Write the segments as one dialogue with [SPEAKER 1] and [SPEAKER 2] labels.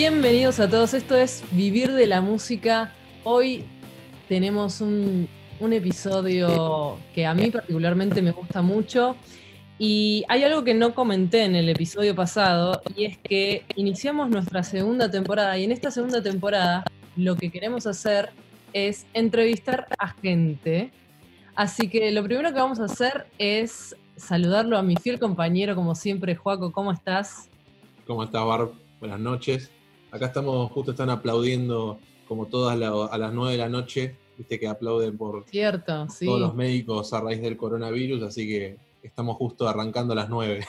[SPEAKER 1] Bienvenidos a todos, esto es Vivir de la Música. Hoy tenemos un, episodio que a mí particularmente me gusta mucho y hay algo que no comenté en el episodio pasado y es que iniciamos nuestra segunda temporada y en esta segunda temporada lo que queremos hacer es entrevistar a gente. Así que lo primero que vamos a hacer es saludarlo a mi fiel compañero, como siempre, Joaco, ¿cómo estás?
[SPEAKER 2] ¿Cómo estás, Barb? Buenas noches. Acá estamos, justo están aplaudiendo como todas a las 9 de la noche, viste que aplauden por
[SPEAKER 1] Cierto,
[SPEAKER 2] todos los médicos a raíz del coronavirus, así que estamos justo arrancando a las 9.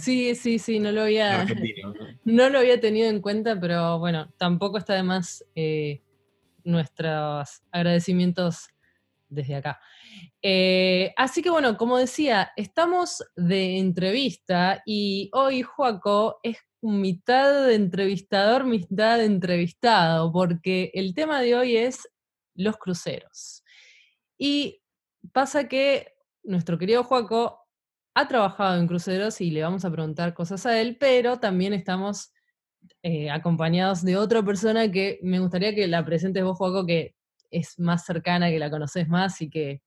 [SPEAKER 1] Sí, sí, sí, no lo había, ¿no? lo había tenido en cuenta, pero bueno, tampoco está de más eh, nuestros agradecimientos desde acá. Eh, así que bueno, como decía, estamos de entrevista y hoy Joaco es mitad de entrevistador, mitad de entrevistado, porque el tema de hoy es los cruceros. Y pasa que nuestro querido Joaco ha trabajado en cruceros y le vamos a preguntar cosas a él, pero también estamos eh, acompañados de otra persona que me gustaría que la presentes vos, Joaco, que es más cercana, que la conoces más y que,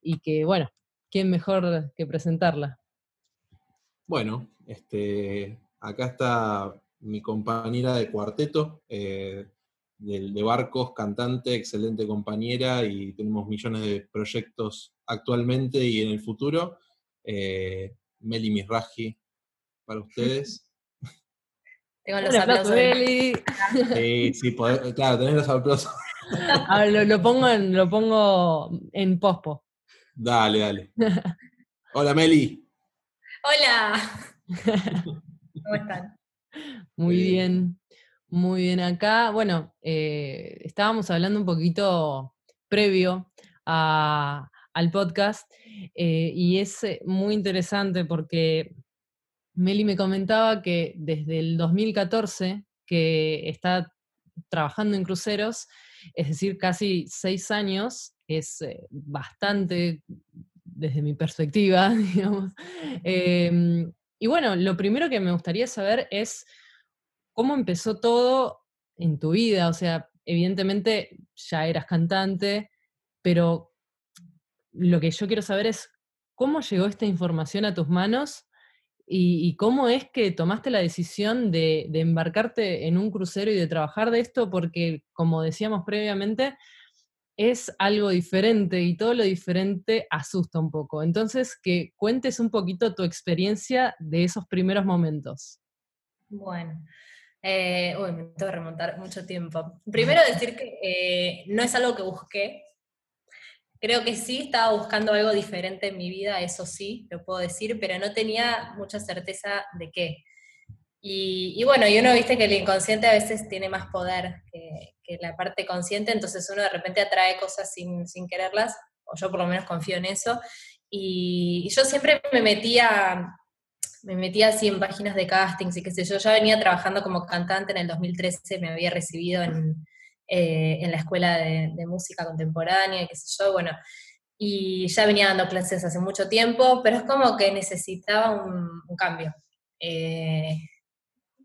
[SPEAKER 1] y que, bueno, ¿quién mejor que presentarla?
[SPEAKER 2] Bueno, este, acá está mi compañera de cuarteto, eh, de, barcos, cantante, excelente compañera y tenemos millones de proyectos actualmente y en el futuro. Eh, Meli Misraji para ustedes.
[SPEAKER 3] Tengo los aplausos.
[SPEAKER 1] Meli.
[SPEAKER 2] Sí, sí, claro, tenés los aplausos.
[SPEAKER 1] lo, pongo en, lo pongo en pospo.
[SPEAKER 2] Dale, dale. Hola, Meli.
[SPEAKER 3] Hola. ¿Cómo están?
[SPEAKER 1] Muy bien, muy bien. Acá, bueno, eh, estábamos hablando un poquito previo a, al podcast eh, y es eh, muy interesante porque Meli me comentaba que desde el 2014 que está trabajando en cruceros, es decir, casi seis años, es eh, bastante desde mi perspectiva, digamos. Y bueno, lo primero que me gustaría saber es cómo empezó todo en tu vida, o sea, evidentemente ya eras cantante, pero lo que yo quiero saber es cómo llegó esta información a tus manos y, cómo es que tomaste la decisión de, embarcarte en un crucero y de trabajar de esto, porque como decíamos previamente, es algo diferente y todo lo diferente asusta un poco. Entonces, que cuentes un poquito tu experiencia de esos primeros momentos.
[SPEAKER 3] Bueno, eh, uy, me tengo que remontar mucho tiempo. Primero decir que eh, no es algo que busqué, Creo que sí, estaba buscando algo diferente en mi vida, eso sí, lo puedo decir, pero no tenía mucha certeza de qué. Y, bueno, y uno viste que el inconsciente a veces tiene más poder que, la parte consciente, entonces uno de repente atrae cosas sin, quererlas, o yo por lo menos confío en eso. Y, yo siempre me metía, me metía así en páginas de castings y qué sé yo, ya venía trabajando como cantante en el 2013, me había recibido en, eh, en la escuela de, música contemporánea, qué sé yo, bueno, y ya venía dando clases hace mucho tiempo, pero es como que necesitaba un, cambio. Eh,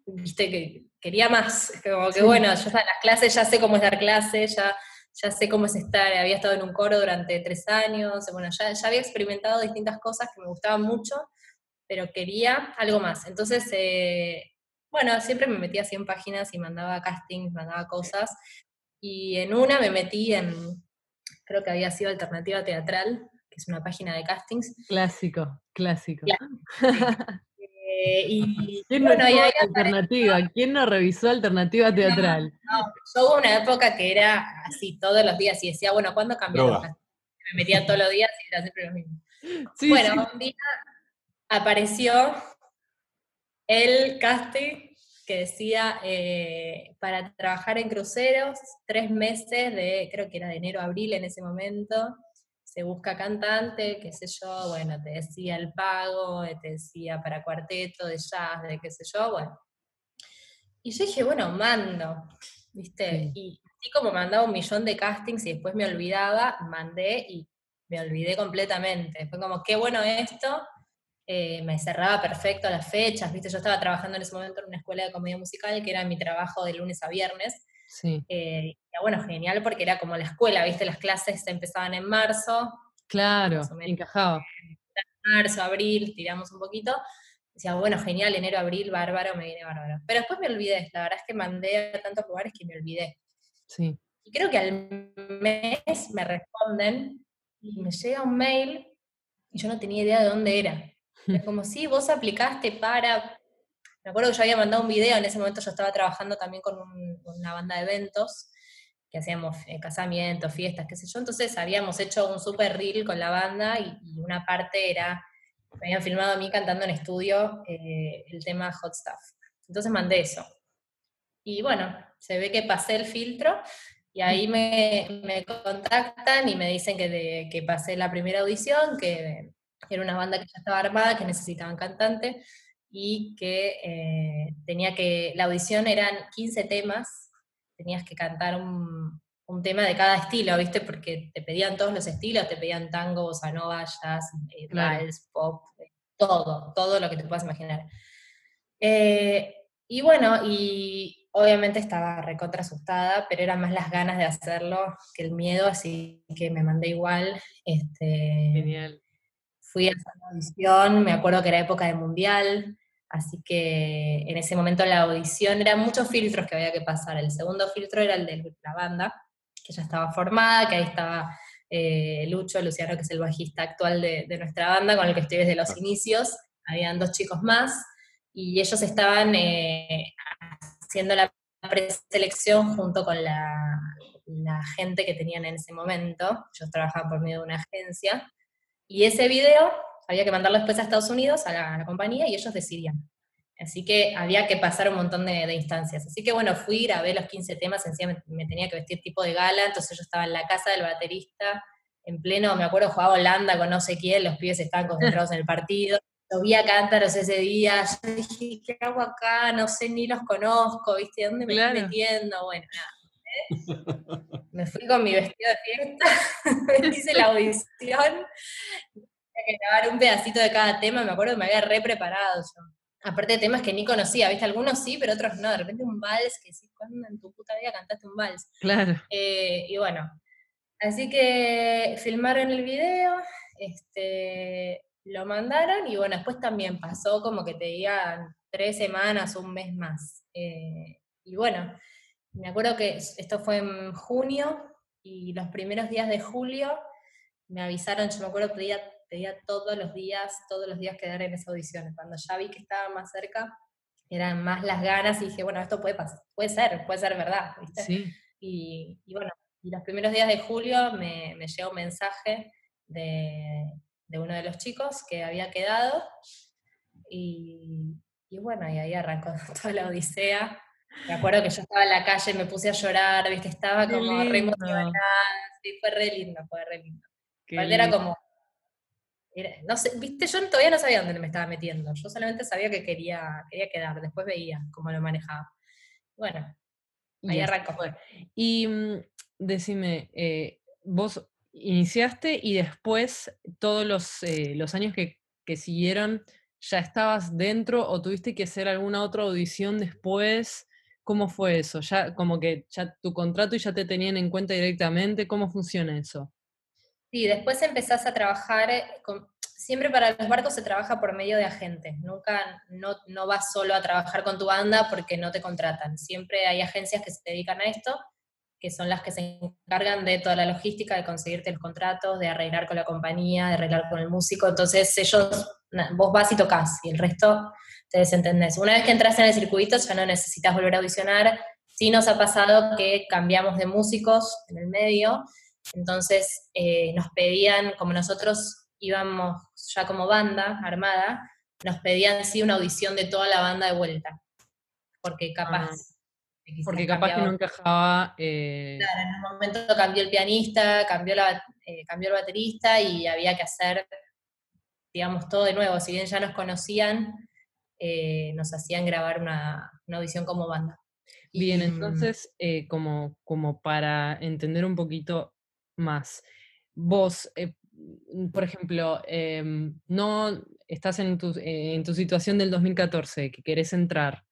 [SPEAKER 3] viste que quería más, como que bueno, yo las clases ya sé cómo es dar clases, ya, ya sé cómo es estar, había estado en un coro durante tres años, bueno, ya, ya había experimentado distintas cosas que me gustaban mucho, pero quería algo más. Entonces, eh, bueno, siempre me metía 100 páginas y mandaba castings, mandaba cosas, y en una me metí en, creo que había sido Alternativa Teatral, que es una página de castings.
[SPEAKER 1] Clásico, clásico.
[SPEAKER 3] Eh, y,
[SPEAKER 1] ¿Quién no alternativa? ¿Quién no revisó alternativa teatral?
[SPEAKER 3] No, yo hubo una época que era así todos los días y decía, bueno, ¿cuándo cambió? Me metía todos los días y era siempre lo mismo. bueno, un día apareció el casting que decía eh, para trabajar en cruceros, tres meses de, creo que era de enero a abril en ese momento, se busca cantante, qué sé yo, bueno, te decía el pago, te decía para cuarteto, de jazz, de qué sé yo, bueno. Y yo dije, bueno, mando, ¿viste? Y así como mandaba un millón de castings y después me olvidaba, mandé y me olvidé completamente. Fue como, qué bueno esto, eh, me cerraba perfecto las fechas, ¿viste? Yo estaba trabajando en ese momento en una escuela de comedia musical, que era mi trabajo de lunes a viernes.
[SPEAKER 1] Sí.
[SPEAKER 3] Eh, bueno, genial porque era como la escuela, ¿viste? Las clases empezaban en marzo.
[SPEAKER 1] Claro, encajaba.
[SPEAKER 3] Marzo, abril, tiramos un poquito. Decía, bueno, genial, enero, abril, bárbaro, me viene bárbaro. Pero después me olvidé, la verdad es que mandé a tantos lugares que me olvidé.
[SPEAKER 1] Sí.
[SPEAKER 3] Y creo que al mes me responden y me llega un mail y yo no tenía idea de dónde era. Es como, si vos aplicaste para... Me acuerdo que yo había mandado un video, en ese momento yo estaba trabajando también con una banda de eventos, que hacíamos eh, casamientos, fiestas, qué sé yo, entonces habíamos hecho un super reel con la banda y, una parte era, me habían filmado a mí cantando en estudio eh, el tema Hot Stuff. Entonces mandé eso. Y bueno, se ve que pasé el filtro y ahí me, contactan y me dicen que, que pasé la primera audición, que era una banda que ya estaba armada, que necesitaban cantante y que eh, tenía que, la audición eran 15 temas, tenías que cantar un, tema de cada estilo, ¿viste? Porque te pedían todos los estilos, te pedían tango, bossa nova, jazz, eh, vals, pop, eh, todo, todo lo que te puedas imaginar. y bueno, y Obviamente estaba recontra asustada, pero eran más las ganas de hacerlo que el miedo, así que me mandé igual. Este,
[SPEAKER 1] Genial.
[SPEAKER 3] Fui a esa audición, me acuerdo que era época de mundial, así que en ese momento la audición eran muchos filtros que había que pasar. El segundo filtro era el de la banda, que ya estaba formada, que ahí estaba eh, Lucho, Luciano, que es el bajista actual de, nuestra banda, con el que estoy desde los inicios. Habían dos chicos más, y ellos estaban eh, haciendo la preselección junto con la, gente que tenían en ese momento. Yo trabajaba por medio de una agencia. Y ese video había que mandarlo después a Estados Unidos, a la, compañía, y ellos decidían. Así que había que pasar un montón de, instancias. Así que bueno, fui, grabé los 15 temas, encima me, tenía que vestir tipo de gala, entonces yo estaba en la casa del baterista, en pleno, me acuerdo, jugaba Holanda con no sé quién, los pibes estaban concentrados en el partido, a cántaros ese día, yo dije, ¿qué hago acá? No sé, ni los conozco, ¿viste? ¿Dónde me estoy metiendo? Bueno, nada. Me fui con mi vestido de fiesta, hice la audición, que grabar un pedacito de cada tema, me acuerdo que me había re preparado yo. Aparte de temas que ni conocía, ¿viste? Algunos sí, pero otros no. De repente un vals, que sí, ¿cuándo en tu puta vida cantaste un vals?
[SPEAKER 1] Claro.
[SPEAKER 3] Eh, y bueno, así que filmaron el video, este, lo mandaron y bueno, después también pasó como que te digan tres semanas, un mes más. Eh, y bueno, me acuerdo que esto fue en junio y los primeros días de julio me avisaron, yo me acuerdo pedía, pedía todos los días, todos los días quedar en esa audición. Cuando ya vi que estaba más cerca, eran más las ganas y dije, bueno, esto puede pasar, puede ser, puede ser verdad, Y, bueno, y los primeros días de julio me, me llegó un mensaje de, de uno de los chicos que había quedado. Y, bueno, y ahí arrancó toda la odisea. Me acuerdo que yo estaba en la calle, me puse a llorar, ¿viste? Estaba como re emocionada. Sí, fue re lindo, fue re lindo. era como. No sé, viste, yo todavía no sabía dónde me estaba metiendo. Yo solamente sabía que quería, quería quedar. Después veía cómo lo manejaba. Bueno, ahí arrancó.
[SPEAKER 1] Y mm, decime, eh, vos iniciaste y después todos los, eh, los años que, siguieron, ¿ya estabas dentro o tuviste que hacer alguna otra audición después? ¿Cómo fue eso? ¿Ya como que ya tu contrato y ya te tenían en cuenta directamente? ¿Cómo funciona eso?
[SPEAKER 3] Sí, después empezás a trabajar, eh, siempre para los barcos se trabaja por medio de agentes, nunca, no, no vas solo a trabajar con tu banda porque no te contratan, siempre hay agencias que se dedican a esto que son las que se encargan de toda la logística, de conseguirte los contratos, de arreglar con la compañía, de arreglar con el músico. Entonces ellos, vos vas y tocas y el resto te desentendés. Una vez que entras en el circuito ya no necesitas volver a audicionar. Sí nos ha pasado que cambiamos de músicos en el medio, entonces eh, nos pedían, como nosotros íbamos ya como banda armada, nos pedían sí una audición de toda la banda de vuelta, porque capaz... Ah.
[SPEAKER 1] Porque capaz que no encajaba. Eh,
[SPEAKER 3] claro, en un momento cambió el pianista, cambió, la, eh, cambió el baterista y había que hacer, digamos, todo de nuevo. Si bien ya nos conocían, nos hacían grabar una, audición como banda.
[SPEAKER 1] Bien, entonces, como, como para entender un poquito más, vos, por ejemplo, em, no estás en tu, en tu situación del 2014, que querés entrar,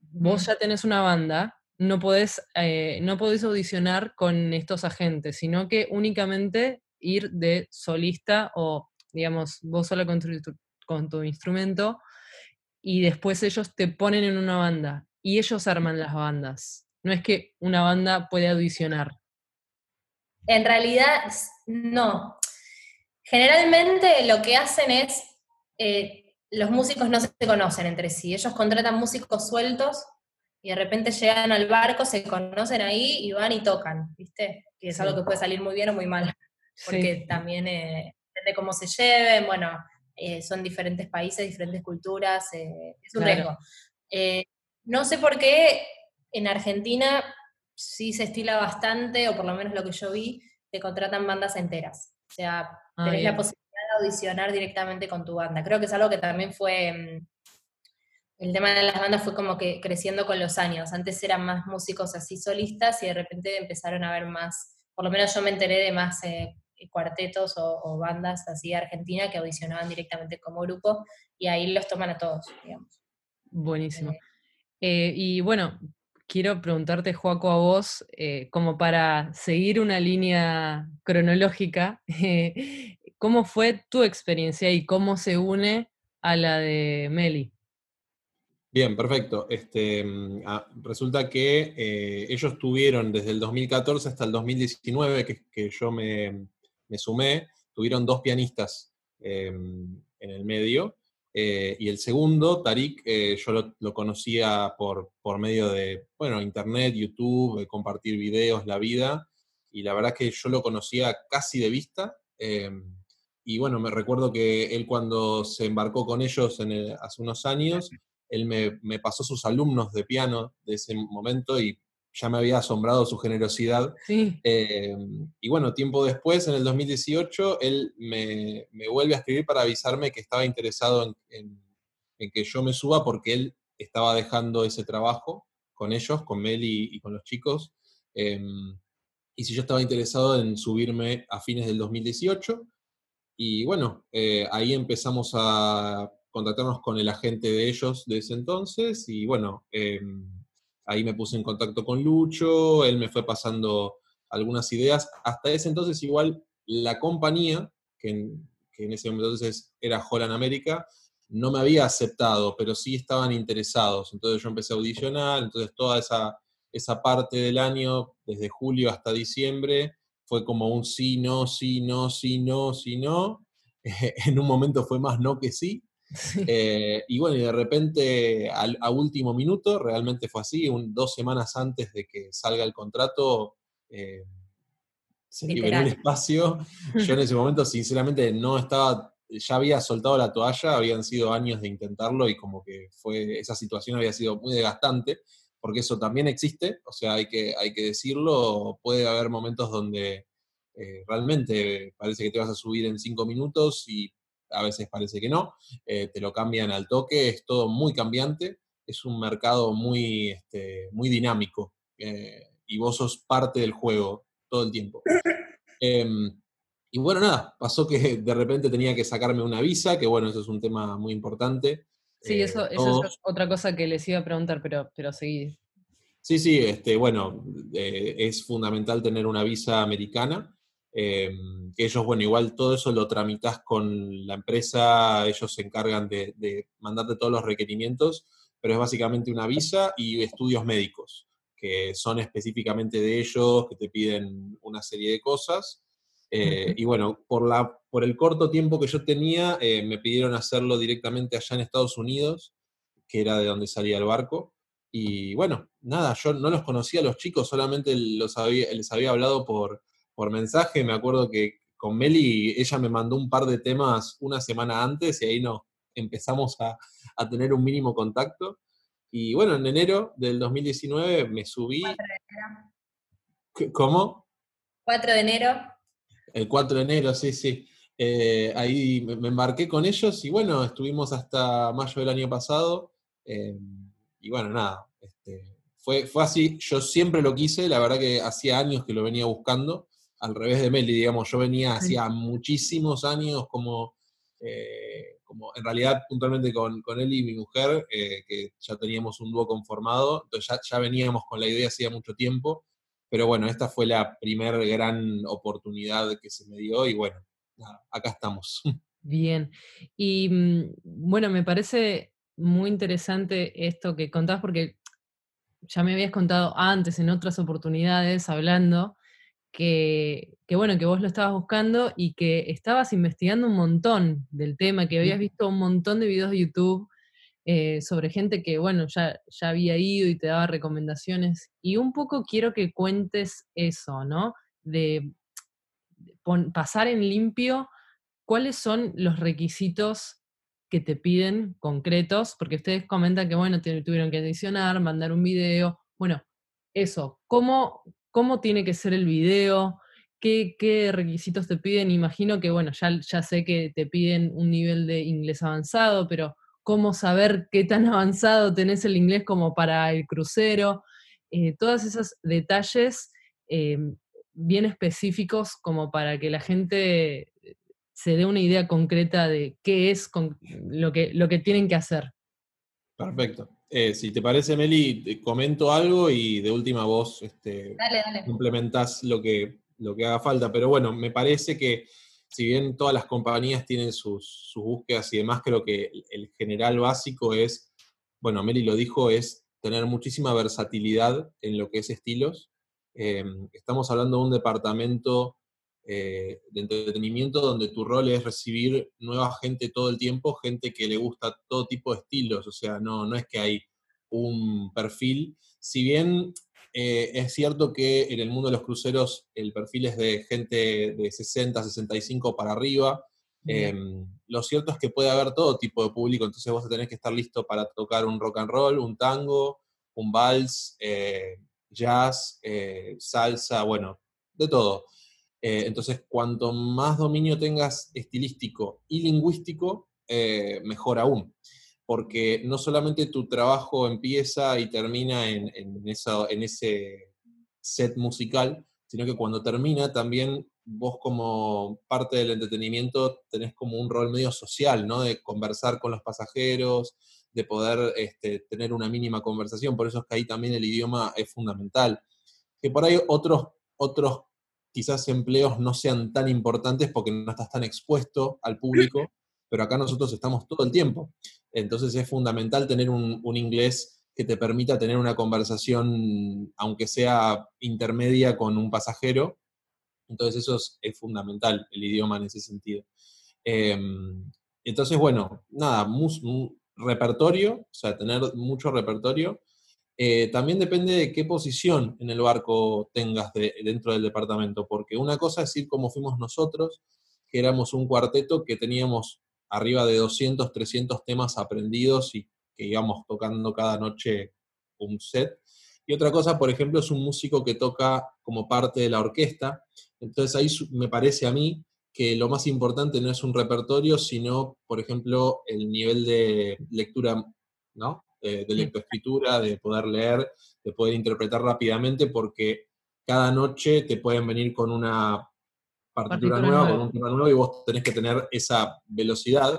[SPEAKER 1] vos ya tenés una banda, no podés, eh, no podés audicionar con estos agentes, sino que únicamente ir de solista o, digamos, vos sola con tu, con tu instrumento y después ellos te ponen en una banda y ellos arman las bandas. No es que una banda puede audicionar.
[SPEAKER 3] En realidad, no. Generalmente lo que hacen es, eh, los músicos no se conocen entre sí, ellos contratan músicos sueltos y de repente llegan al barco, se conocen ahí y van y tocan, ¿viste? Que es algo que puede salir muy bien o muy mal, porque también eh, depende cómo se lleven, bueno, eh, son diferentes países, diferentes culturas, eh, es un riesgo. no sé por qué en Argentina sí se estila bastante, o por lo menos lo que yo vi, te contratan bandas enteras. O sea, ah, tenés la posibilidad de audicionar directamente con tu banda. Creo que es algo que también fue mm, el tema de las bandas fue como que creciendo con los años. Antes eran más músicos así solistas y de repente empezaron a ver más, por lo menos yo me enteré de más eh, cuartetos o, bandas así de Argentina que audicionaban directamente como grupo y ahí los toman a todos, digamos.
[SPEAKER 1] Buenísimo. Eh, eh, y bueno, quiero preguntarte, Joaco, a vos, como para seguir una línea cronológica, ¿cómo fue tu experiencia y cómo se une a la de Meli?
[SPEAKER 2] Bien, perfecto. Este, mm, ah, resulta que eh, ellos tuvieron desde el 2014 hasta el 2019, que, yo me, sumé, tuvieron dos pianistas em, en el medio. Eh, y el segundo, Tarik, eh, yo lo, conocía por, por, medio de, bueno, internet, YouTube, compartir videos, la vida. Y la verdad que yo lo conocía casi de vista. Y bueno, me recuerdo que él cuando se embarcó con ellos en hace unos años, él me, pasó sus alumnos de piano de ese momento y ya me había asombrado su generosidad. Eh, y bueno, tiempo después, en el 2018, él me, vuelve a escribir para avisarme que estaba interesado en, que yo me suba porque él estaba dejando ese trabajo con ellos, con Meli y, con los chicos. Em, y si yo estaba interesado en subirme a fines del 2018. Y bueno, eh, ahí empezamos a contactarnos con el agente de ellos de ese entonces y bueno, em, ahí me puse en contacto con Lucho, él me fue pasando algunas ideas. Hasta ese entonces igual la compañía, que en, ese entonces era Holland América, no me había aceptado, pero sí estaban interesados. Entonces yo empecé a audicionar, entonces toda esa, esa parte del año, desde julio hasta diciembre, fue como un sí, no, sí, no, sí, no, sí, no. en un momento fue más no que sí. Eh, y bueno, y de repente a último minuto, realmente fue así, dos semanas antes de que salga el contrato, eh, se liberó el espacio. Yo en ese momento, sinceramente, no estaba, ya había soltado la toalla, habían sido años de intentarlo y como que fue, esa situación había sido muy desgastante, porque eso también existe, o sea, hay que, hay que decirlo, puede haber momentos donde eh, realmente parece que te vas a subir en cinco minutos y a veces parece que no, eh, te lo cambian al toque, es todo muy cambiante, es un mercado muy, este, muy dinámico eh, y vos sos parte del juego todo el tiempo. Em, y bueno, nada, pasó que de repente tenía que sacarme una visa, que bueno, eso es un tema muy importante.
[SPEAKER 1] Sí, eh, eso, eso es otra cosa que les iba a preguntar, pero, pero seguí.
[SPEAKER 2] Sí, sí, este, bueno, es fundamental tener una visa americana. Que ellos, bueno, igual todo eso lo tramitas con la empresa, ellos se encargan de, mandarte todos los requerimientos, pero es básicamente una visa y estudios médicos, que son específicamente de ellos, que te piden una serie de cosas. Eh, y bueno, por, la, por el corto tiempo que yo tenía, eh, me pidieron hacerlo directamente allá en Estados Unidos, que era de donde salía el barco. Y bueno, nada, yo no los conocía a los chicos, solamente los les había hablado por, por mensaje. Me acuerdo que con Meli, ella me mandó un par de temas una semana antes y ahí nos empezamos a, tener un mínimo contacto. Y bueno, en enero del 2019 me subí. ¿Cómo?
[SPEAKER 3] 4 de enero.
[SPEAKER 2] El 4 de enero, sí, sí. Eh, ahí me, embarqué con ellos y bueno, estuvimos hasta mayo del año pasado. Eh, y bueno, nada, este, fue, fue así. Yo siempre lo quise, la verdad que hacía años que lo venía buscando al revés de Meli, digamos, yo venía hacía muchísimos años como, eh, como en realidad puntualmente con, con él y mi mujer, eh, que ya teníamos un dúo conformado, entonces ya, ya veníamos con la idea hacía mucho tiempo, pero bueno, esta fue la primera gran oportunidad que se me dio y bueno, acá estamos.
[SPEAKER 1] Bien, y mm, bueno, me parece muy interesante esto que contás porque ya me habías contado antes en otras oportunidades hablando que, bueno, que vos lo estabas buscando y que estabas investigando un montón del tema, que habías visto un montón de videos de YouTube eh, sobre gente que, bueno, ya, ya había ido y te daba recomendaciones. Y un poco quiero que cuentes eso, ¿no? De pasar en limpio cuáles son los requisitos que te piden concretos, porque ustedes comentan que, bueno, tuvieron que edicionar, mandar un video, bueno, eso, ¿cómo, cómo tiene que ser el video, qué, requisitos te piden. Imagino que, bueno, ya, sé que te piden un nivel de inglés avanzado, pero cómo saber qué tan avanzado tenés el inglés como para el crucero. Eh, todos esos detalles eh, bien específicos como para que la gente se dé una idea concreta de qué es lo, que, lo que tienen que hacer.
[SPEAKER 2] Perfecto. Eh, si te parece, Meli, comento algo y de última voz este, complementás lo que, lo que haga falta. Pero bueno, me parece que si bien todas las compañías tienen sus, búsquedas y demás, creo que el general básico es, bueno, Meli lo dijo, es tener muchísima versatilidad en lo que es estilos. Em, estamos hablando de un departamento eh, de entretenimiento donde tu rol es recibir nueva gente todo el tiempo, gente que le gusta todo tipo de estilos, o sea, no, no es que hay un perfil, si bien eh, es cierto que en el mundo de los cruceros el perfil es de gente de 60, 65 para arriba, em, lo cierto es que puede haber todo tipo de público, entonces vos tenés que estar listo para tocar un rock and roll, un tango, un vals, eh, jazz, salsa, bueno, de todo. Eh, entonces, cuanto más dominio tengas estilístico y lingüístico, eh, mejor aún. Porque no solamente tu trabajo empieza y termina en, ese set musical, sino que cuando termina también vos como parte del entretenimiento tenés como un rol medio social, ¿no? De conversar con los pasajeros, de poder este, tener una mínima conversación, por eso es que ahí también el idioma es fundamental. Que por ahí otros, otros quizás empleos no sean tan importantes porque no estás tan expuesto al público, pero acá nosotros estamos todo el tiempo. Entonces es fundamental tener un, inglés que te permita tener una conversación, aunque sea intermedia, con un pasajero. Entonces eso es, fundamental, el idioma en ese sentido. Em, entonces, bueno, nada, repertorio, o sea, tener mucho repertorio eh, también depende de qué posición en el barco tengas dentro del departamento, porque una cosa es ir como fuimos nosotros, que éramos un cuarteto que teníamos arriba de 200, 300 temas aprendidos y que íbamos tocando cada noche un set. Y otra cosa, por ejemplo, es un músico que toca como parte de la orquesta. Entonces ahí me parece a mí que lo más importante no es un repertorio, sino, por ejemplo, el nivel de lectura, ¿no? De, de lectoescritura, de poder leer, de poder interpretar rápidamente, porque cada noche te pueden venir con una partitura, nueva, con un tema nuevo, y vos tenés que tener esa velocidad.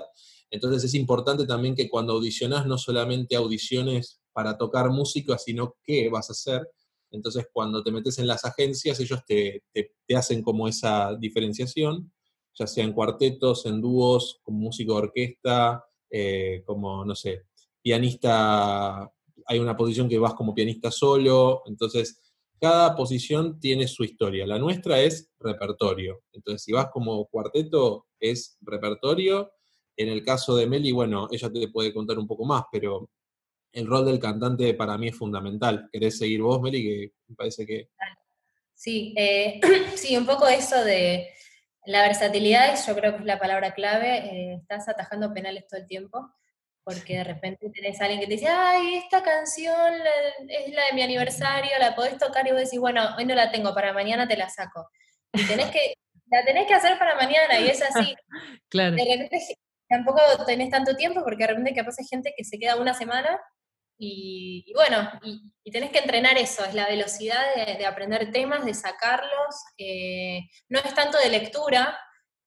[SPEAKER 2] Entonces es importante también que cuando audicionás no solamente audiciones para tocar música, sino qué vas a hacer. Entonces cuando te metes en las agencias, ellos te, te, hacen como esa diferenciación, ya sea en cuartetos, en dúos, como músico de orquesta, eh, como, no sé, pianista, hay una posición que vas como pianista solo, entonces cada posición tiene su historia. La nuestra es repertorio. Entonces, si vas como cuarteto, es repertorio. En el caso de Meli, bueno, ella te puede contar un poco más, pero el rol del cantante para mí es fundamental. ¿Querés seguir vos, Meli? Que parece que...
[SPEAKER 3] Sí, eh, sí, un poco eso de la versatilidad, yo creo que es la palabra clave. Eh, estás atajando penales todo el tiempo porque de repente tenés a alguien que te dice, ay, esta canción es la de mi aniversario, la podés tocar y vos decís, bueno, hoy no la tengo, para mañana te la saco. Y tenés que, la tenés que hacer para mañana y es así.
[SPEAKER 1] claro.
[SPEAKER 3] De repente tampoco tenés tanto tiempo porque de repente capaz hay gente que se queda una semana y, bueno, y, tenés que entrenar eso, es la velocidad de, aprender temas, de sacarlos. Eh, no es tanto de lectura,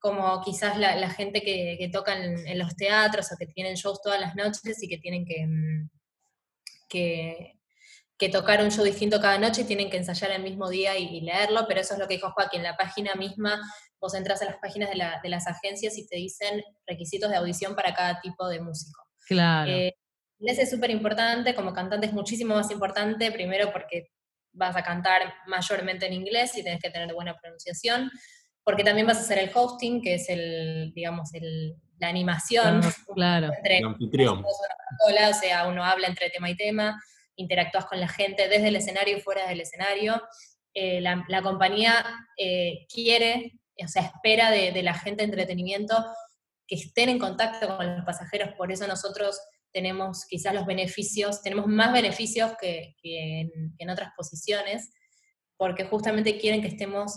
[SPEAKER 3] como quizás la, gente que, toca en, los teatros o que tienen shows todas las noches y que tienen que, mm, que, tocar un show distinto cada noche y tienen que ensayar el mismo día y, leerlo, pero eso es lo que dijo Joaquín, en la página misma vos entras a las páginas de, las agencias y te dicen requisitos de audición para cada tipo de músico.
[SPEAKER 1] Claro.
[SPEAKER 3] Eh, es súper importante, como cantante es muchísimo más importante, primero porque vas a cantar mayormente en inglés y tenés que tener buena pronunciación, porque también vas a hacer el hosting, que es el, digamos, el, la animación.
[SPEAKER 1] claro.
[SPEAKER 3] Entre el anfitrión. O sea, uno habla entre tema y tema, interactúas con la gente desde el escenario y fuera del escenario. Eh, la, compañía eh, quiere, o sea, espera de, la gente de entretenimiento que estén en contacto con los pasajeros, por eso nosotros tenemos quizás los beneficios, tenemos más beneficios que, en, otras posiciones, porque justamente quieren que estemos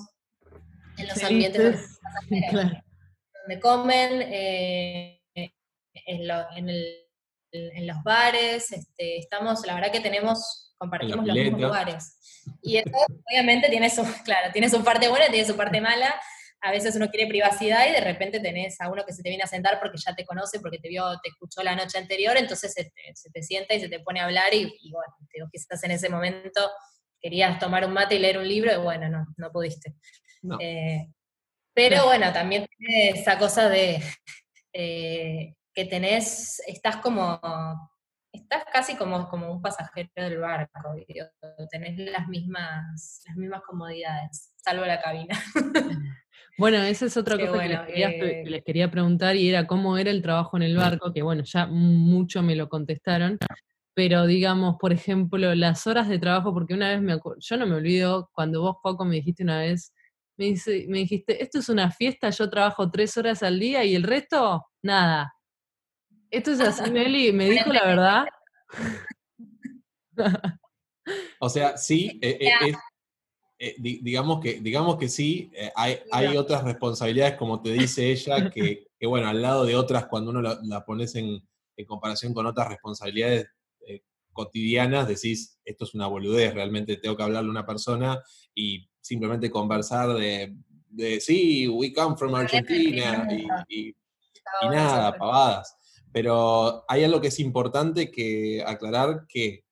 [SPEAKER 3] en los ambientes donde, comen, eh, en, los bares, este, estamos, la verdad que tenemos, compartimos los mismos lugares. Y eso obviamente tiene su, claro, tiene su parte buena y tiene su parte mala. A veces uno quiere privacidad y de repente tenés a uno que se te viene a sentar porque ya te conoce, porque te vio, te escuchó la noche anterior, entonces se te, sienta y se te pone a hablar y, bueno, digo, quizás en ese momento querías tomar un mate y leer un libro y bueno, no, no pudiste. Eh, pero bueno, también tiene esa cosa de eh, que tenés, estás como, estás casi como, como un pasajero del barco, tenés las mismas, las mismas comodidades, salvo la cabina.
[SPEAKER 1] Bueno, esa es otra cosa que, les quería, preguntar y era cómo era el trabajo en el barco, que bueno, ya mucho me lo contestaron, pero digamos, por ejemplo, las horas de trabajo, porque una vez me yo no me olvido cuando vos, Paco, me dijiste una vez, me, dice, me dijiste, esto es una fiesta, yo trabajo tres horas al día y el resto, nada. Esto es así, Meli, me dijo la verdad.
[SPEAKER 2] o sea, sí, e, e, eh, digamos, que, digamos que sí, eh, hay, hay, otras responsabilidades, como te dice ella, que, bueno, al lado de otras, cuando uno la, pones en, comparación con otras responsabilidades eh, cotidianas, decís, esto es una boludez, realmente tengo que hablarle a una persona y simplemente conversar de, de sí, we come from Argentina y, y nada, pavadas. Pero hay algo que es importante que aclarar que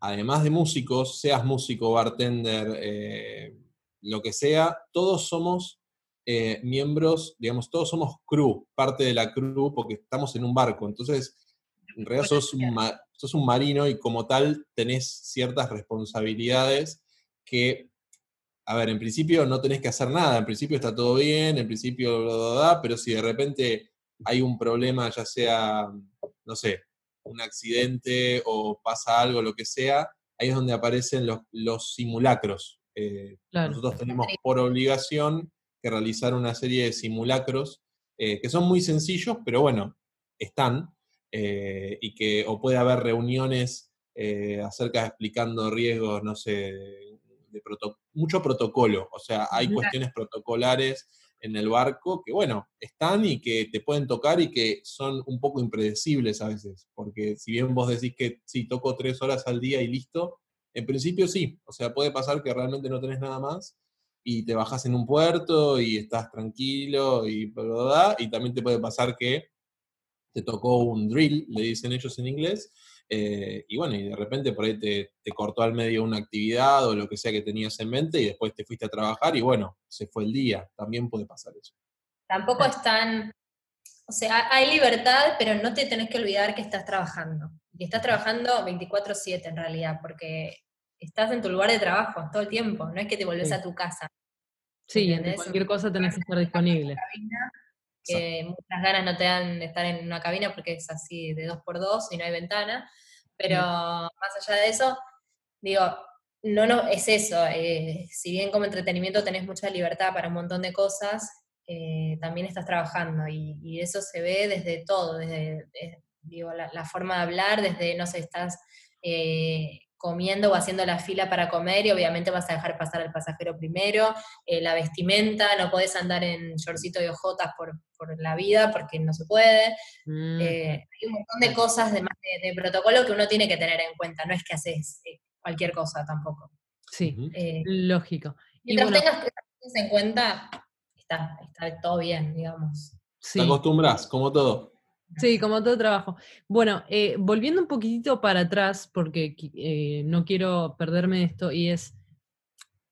[SPEAKER 2] además de músicos, seas músico, bartender, eh, lo que sea, todos somos eh, miembros, digamos, todos somos crew, parte de la crew, porque estamos en un barco. Entonces, en realidad sos un, marino y como tal tenés ciertas responsabilidades que, a ver, en principio no tenés que hacer nada, en principio está todo bien, en principio, pero si de repente hay un problema, ya sea, no sé, un accidente o pasa algo, lo que sea, ahí es donde aparecen los, simulacros. Eh, nosotros tenemos por obligación que realizar una serie de simulacros eh, que son muy sencillos, pero bueno, están, eh, y que o puede haber reuniones acerca de explicando riesgos, no sé, de, mucho protocolo, o sea, hay cuestiones protocolares en el barco que, bueno, están y que te pueden tocar y que son un poco impredecibles a veces, porque si bien vos decís que sí, toco tres horas al día y listo, en principio sí, o sea, puede pasar que realmente no tenés nada más y te bajas en un puerto y estás tranquilo y y también te puede pasar que te tocó un drill, le dicen ellos en inglés, eh, y bueno, y de repente por ahí te, cortó al medio una actividad o lo que sea que tenías en mente y después te fuiste a trabajar y bueno, se fue el día. También puede pasar eso.
[SPEAKER 3] Tampoco están, o sea, hay libertad, pero no te tenés que olvidar que estás trabajando. Y estás trabajando 24/7 en realidad, porque estás en tu lugar de trabajo todo el tiempo, no es que te volvés a tu casa.
[SPEAKER 1] Sí, cualquier cosa tenés que estar disponible
[SPEAKER 3] que muchas ganas no te dan de estar en una cabina porque es así de dos por dos y no hay ventana, pero más allá de eso, digo, no, no, es eso, eh, si bien como entretenimiento tenés mucha libertad para un montón de cosas, eh, también estás trabajando y, eso se ve desde todo, desde, digo, la, forma de hablar, desde, no sé, estás eh, comiendo o haciendo la fila para comer y obviamente vas a dejar pasar al pasajero primero, eh, la vestimenta, no podés andar en shortcito y ojotas por, la vida porque no se puede. Mm. Eh, hay un montón de cosas de, de, protocolo que uno tiene que tener en cuenta, no es que haces eh, cualquier cosa tampoco.
[SPEAKER 1] Sí, lógico.
[SPEAKER 3] Mientras tengas que en cuenta, está, está todo bien, digamos.
[SPEAKER 2] Te acostumbras, como todo.
[SPEAKER 1] Sí, como todo trabajo. Bueno, eh, volviendo un poquitito para atrás, porque eh, no quiero perderme esto, y es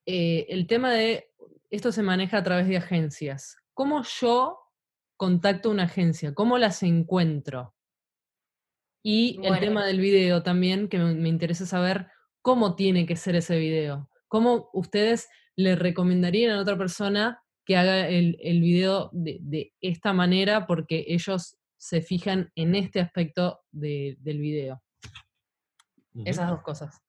[SPEAKER 1] eh, el tema de, esto se maneja a través de agencias. ¿Cómo yo contacto una agencia? ¿Cómo las encuentro? Y el tema del video también, que me, interesa saber cómo tiene que ser ese video. ¿Cómo ustedes le recomendarían a otra persona que haga el, video de, esta manera porque ellos se fijan en este aspecto del video. Esas dos cosas.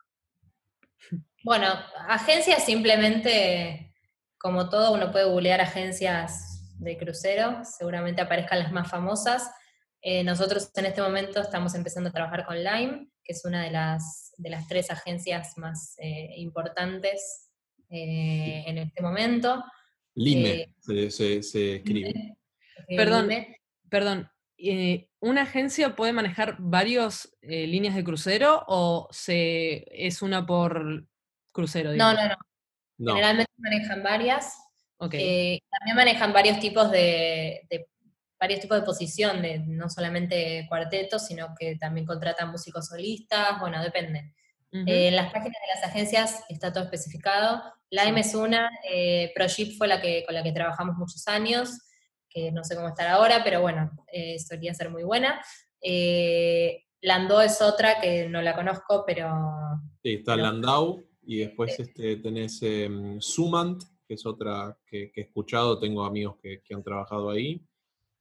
[SPEAKER 3] Bueno, agencias simplemente, como todo, uno puede googlear agencias de crucero, seguramente aparezcan las más famosas. Eh, nosotros en este momento estamos empezando a trabajar con Lime, que es una de las, de las tres agencias más eh, importantes eh, en este momento.
[SPEAKER 2] Lime se, escribe.
[SPEAKER 1] Perdón, perdón. ¿Una agencia puede manejar varias líneas de crucero o se, es una por crucero.
[SPEAKER 3] No, no, no, Generalmente manejan varias. Eh, también manejan varios tipos de, varios tipos de posición, de no solamente cuartetos, sino que también contratan músicos solistas, bueno, depende. Eh, en las páginas de las agencias está todo especificado. Lime es una, eh, ProJip fue la que, con la que trabajamos muchos años, que no sé cómo estar ahora, pero bueno, eh, solía ser muy buena. Landau es otra que no la conozco, pero...
[SPEAKER 2] Sí, está Landau, y después este, tenés em, Sumant, que es otra que, he escuchado, tengo amigos que, han trabajado ahí.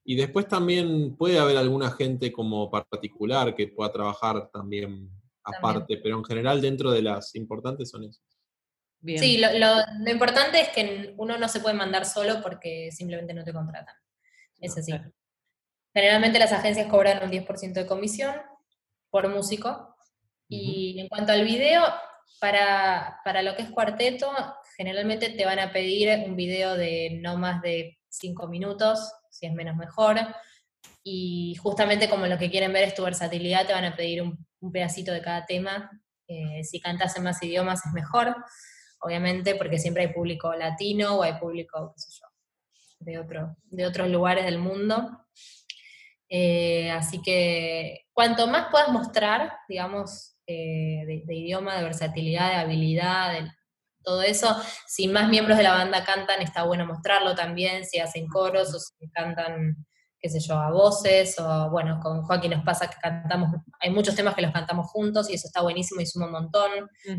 [SPEAKER 2] Y después también puede haber alguna gente como particular que pueda trabajar también aparte, pero en general dentro de las importantes son esas.
[SPEAKER 3] Sí, lo, importante es que uno no se puede mandar solo porque simplemente no te contratan. Es así. Generalmente las agencias cobran un 10% de comisión por músico. Y en cuanto al video, para, lo que es cuarteto, generalmente te van a pedir un video de no más de cinco minutos, si es menos mejor. Y justamente como lo que quieren ver es tu versatilidad, te van a pedir un, pedacito de cada tema. Eh, si cantas en más idiomas es mejor, obviamente, porque siempre hay público latino o hay público, qué sé yo, de, otro, de otros lugares del mundo. Eh, así que cuanto más puedas mostrar, digamos, eh, de, idioma, de versatilidad, de habilidad, de todo eso. Si más miembros de la banda cantan, está bueno mostrarlo también, si hacen coros o si cantan, qué sé yo, a voces, o bueno, con Joaquín nos pasa que cantamos, hay muchos temas que los cantamos juntos y eso está buenísimo y suma un montón,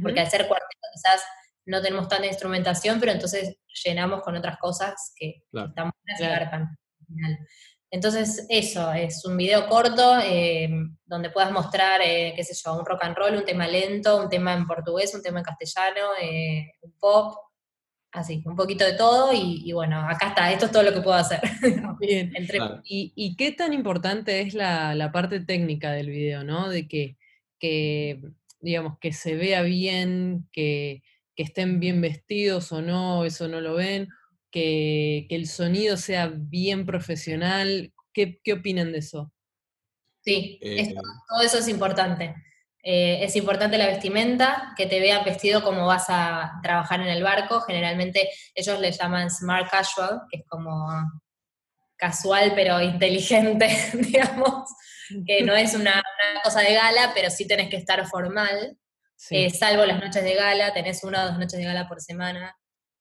[SPEAKER 3] porque al ser cuarteto quizás no tenemos tanta instrumentación, pero entonces llenamos con otras cosas que están buenas y entonces, eso, es un video corto eh, donde puedas mostrar, eh, qué sé yo, un rock and roll, un tema lento, un tema en portugués, un tema en castellano, eh, un pop, así, un poquito de todo y, bueno, acá está, esto es todo lo que puedo hacer.
[SPEAKER 1] Bien. ¿Y, qué tan importante es la, parte técnica del video, ¿no? De que, digamos, que se vea bien, que, que estén bien vestidos o no, eso no lo ven, que, el sonido sea bien profesional. ¿Qué, opinan de eso?
[SPEAKER 3] Sí, eh, todo eso es importante. Eh, es importante la vestimenta, que te vean vestido como vas a trabajar en el barco. Generalmente ellos le llaman smart casual, que es como casual pero inteligente, digamos, que no es una, cosa de gala, pero sí tenés que estar formal, eh, salvo las noches de gala, tenés una o dos noches de gala por semana,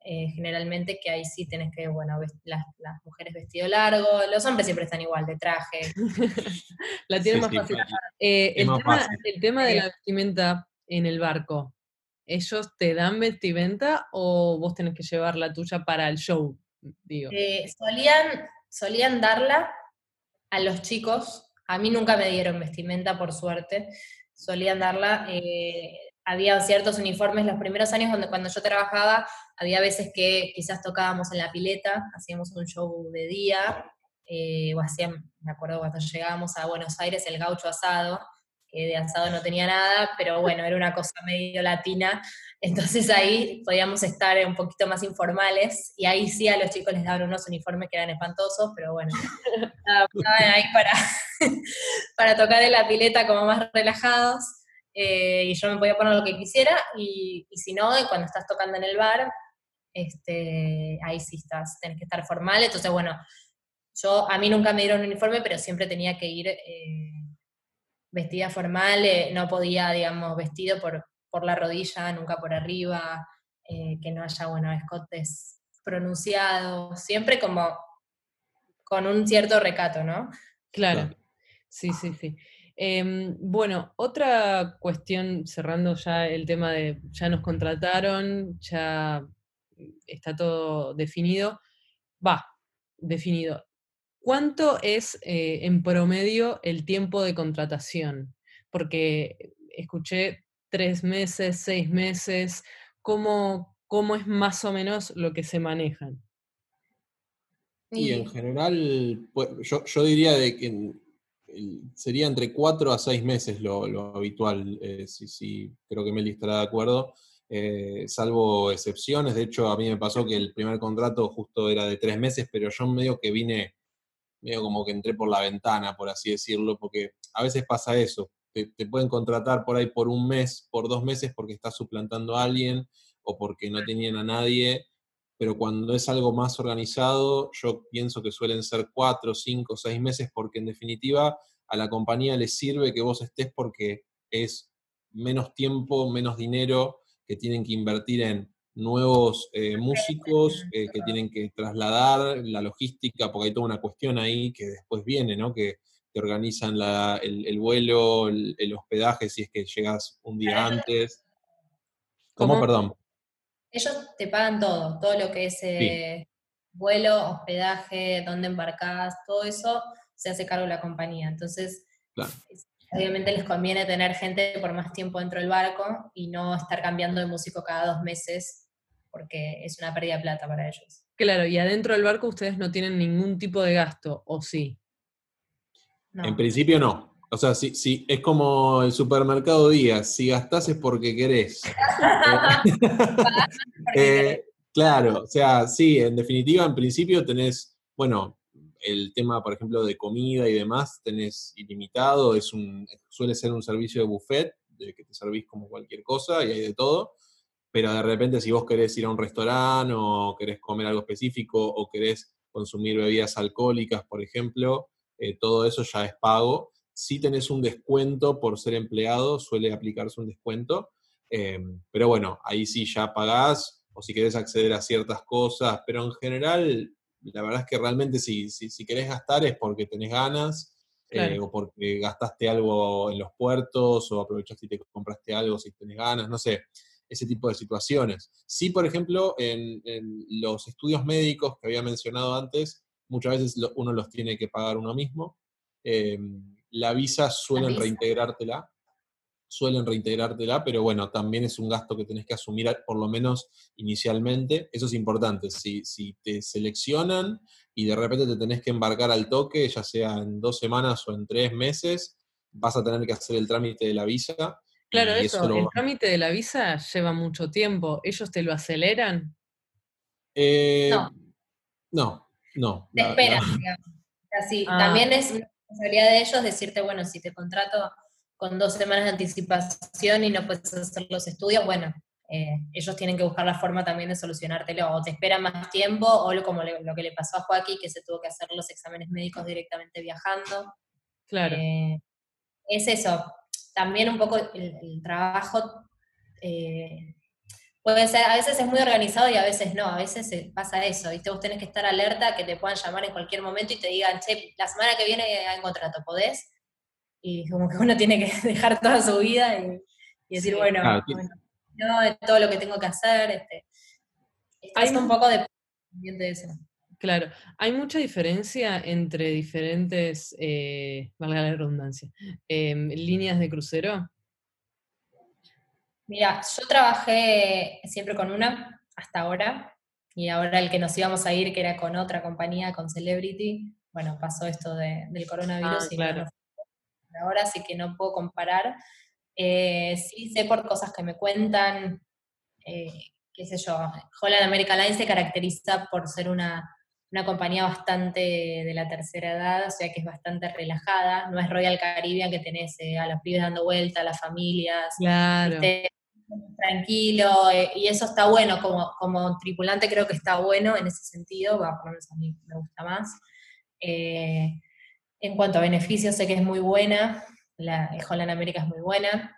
[SPEAKER 3] eh, generalmente, que ahí sí tenés que, bueno, las, mujeres vestido largo, los hombres siempre están igual, de traje.
[SPEAKER 1] la tienen más fácil. Eh, el, tema, de la vestimenta en el barco, ¿ellos te dan vestimenta o vos tenés que llevar la tuya para el show? Digo.
[SPEAKER 3] Eh, solían, solían darla a los chicos, a mí nunca me dieron vestimenta, por suerte, solían darla había ciertos uniformes los primeros años cuando yo trabajaba había veces que quizás tocábamos en la pileta, hacíamos un show de día, eh, o hacían, me acuerdo cuando llegábamos a Buenos Aires, el gaucho asado, que de asado no tenía nada, pero bueno, era una cosa medio latina, entonces ahí podíamos estar un poquito más informales, y ahí sí a los chicos les daban unos uniformes que eran espantosos, pero bueno, estaban ahí para, para tocar en la pileta como más relajados. Eh, y yo me podía poner lo que quisiera, y, y si no, cuando estás tocando en el bar, este, ahí sí estás, tenés que estar formal. Entonces, bueno, yo, a mí nunca me dieron un uniforme, pero siempre tenía que ir eh, vestida formal, eh, no podía, digamos, vestido por, por la rodilla, nunca por arriba, eh, que no haya, bueno, escotes pronunciados, siempre como con un cierto recato, ¿no?
[SPEAKER 1] Claro, sí, sí, sí. Em, bueno, otra cuestión, cerrando ya el tema de ya nos contrataron, ya está todo definido, va, definido. ¿Cuánto es eh, en promedio el tiempo de contratación? Porque escuché tres meses, seis meses, ¿cómo, cómo es más o menos lo que se manejan?
[SPEAKER 2] Y en general, pues, yo, diría de que sería entre cuatro a seis meses lo, habitual, eh, si, creo que Meli estará de acuerdo, eh, salvo excepciones. De hecho, a mí me pasó que el primer contrato justo era de tres meses, pero yo medio que vine medio como que entré por la ventana, por así decirlo, porque a veces pasa eso. Te, pueden contratar por ahí por un mes, por dos meses, porque estás suplantando a alguien o porque no tenían a nadie, pero cuando es algo más organizado, yo pienso que suelen ser cuatro, cinco, seis meses, porque en definitiva a la compañía le sirve que vos estés porque es menos tiempo, menos dinero que tienen que invertir en nuevos eh, músicos eh, que tienen que trasladar la logística, porque hay toda una cuestión ahí que después viene, ¿no? Que te organizan el, vuelo, el, hospedaje, si es que llegas un día antes. ¿Cómo, perdón?
[SPEAKER 3] Ellos te pagan todo, todo lo que es eh, vuelo, hospedaje, dónde embarcás, todo eso se hace cargo de la compañía. Entonces, obviamente les conviene tener gente por más tiempo dentro del barco y no estar cambiando de músico cada dos meses porque es una pérdida de plata para ellos.
[SPEAKER 1] Claro, y adentro del barco ustedes no tienen ningún tipo de gasto, ¿o sí?
[SPEAKER 2] En principio no. O sea, si, si, es como el supermercado Díaz, si gastás es porque querés. Eh, claro, o sea, sí, en definitiva, en principio tenés, bueno, el tema, por ejemplo, de comida y demás, tenés ilimitado, es un, suele ser un servicio de buffet, de que te servís como cualquier cosa y hay de todo pero de repente si vos querés ir a un restaurante o querés comer algo específico o querés consumir bebidas alcohólicas, por ejemplo, eh, todo eso ya es pago. Si tenés un descuento por ser empleado, suele aplicarse un descuento, eh, pero bueno, ahí sí ya pagás o si querés acceder a ciertas cosas, pero en general, la verdad es que realmente si, si, querés gastar es porque tenés ganas. Eh, o porque gastaste algo en los puertos, o aprovechaste y te compraste algo si tenés ganas, no sé ese tipo de situaciones. Sí, por ejemplo, en, los estudios médicos que había mencionado antes, muchas veces uno los tiene que pagar uno mismo. Em, la visa suelen reintegrártela, suelen reintegrártela, pero bueno, también es un gasto que tenés que asumir por lo menos inicialmente. Eso es importante. Si, si te seleccionan y de repente te tenés que embarcar al toque, ya sea en dos semanas o en tres meses, vas a tener que hacer el trámite de la visa
[SPEAKER 1] Claro, eso, el trámite de la visa lleva mucho tiempo. ¿Ellos te lo aceleran?
[SPEAKER 2] Eh, no. No, no.
[SPEAKER 3] Te esperan, digamos. Ah. También es una responsabilidad de ellos decirte, bueno, si te contrato con dos semanas de anticipación y no puedes hacer los estudios, bueno, eh, ellos tienen que buscar la forma también de solucionártelo, o te esperan más tiempo, o lo, como lo que le pasó a Joaquín, que se tuvo que hacer los exámenes médicos directamente viajando.
[SPEAKER 1] Claro.
[SPEAKER 3] Eh, es eso, también un poco el, trabajo eh, puede ser, a veces es muy organizado y a veces no, a veces pasa eso, ¿viste? Vos tenés que estar alerta que te puedan llamar en cualquier momento y te digan, che, la semana que viene hay contrato, ¿podés? Y como que uno tiene que dejar toda su vida y, decir, bueno, no, todo lo que tengo que hacer, este, hay un poco de de eso.
[SPEAKER 1] Claro, hay mucha diferencia entre diferentes, eh, valga la redundancia, em, líneas de crucero.
[SPEAKER 3] Mira, yo trabajé siempre con una hasta ahora, y ahora el que nos íbamos a ir, que era con otra compañía, con Celebrity, bueno, pasó esto del coronavirus
[SPEAKER 1] ah, y claro.
[SPEAKER 3] ahora, sí que no puedo comparar. Eh, sí sé por cosas que me cuentan, eh, qué sé yo, Holland America Line se caracteriza por ser una una compañía bastante de la tercera edad, o sea que es bastante relajada, no es Royal Caribbean que tenés eh, a los pibes dando vuelta, a las familias.
[SPEAKER 1] Claro.
[SPEAKER 3] Tranquilo, eh, y eso está bueno, como, como tripulante creo que está bueno en ese sentido, va, por lo menos a mí me gusta más. Eh, en cuanto a beneficios, sé que es muy buena, la Holland América es muy buena.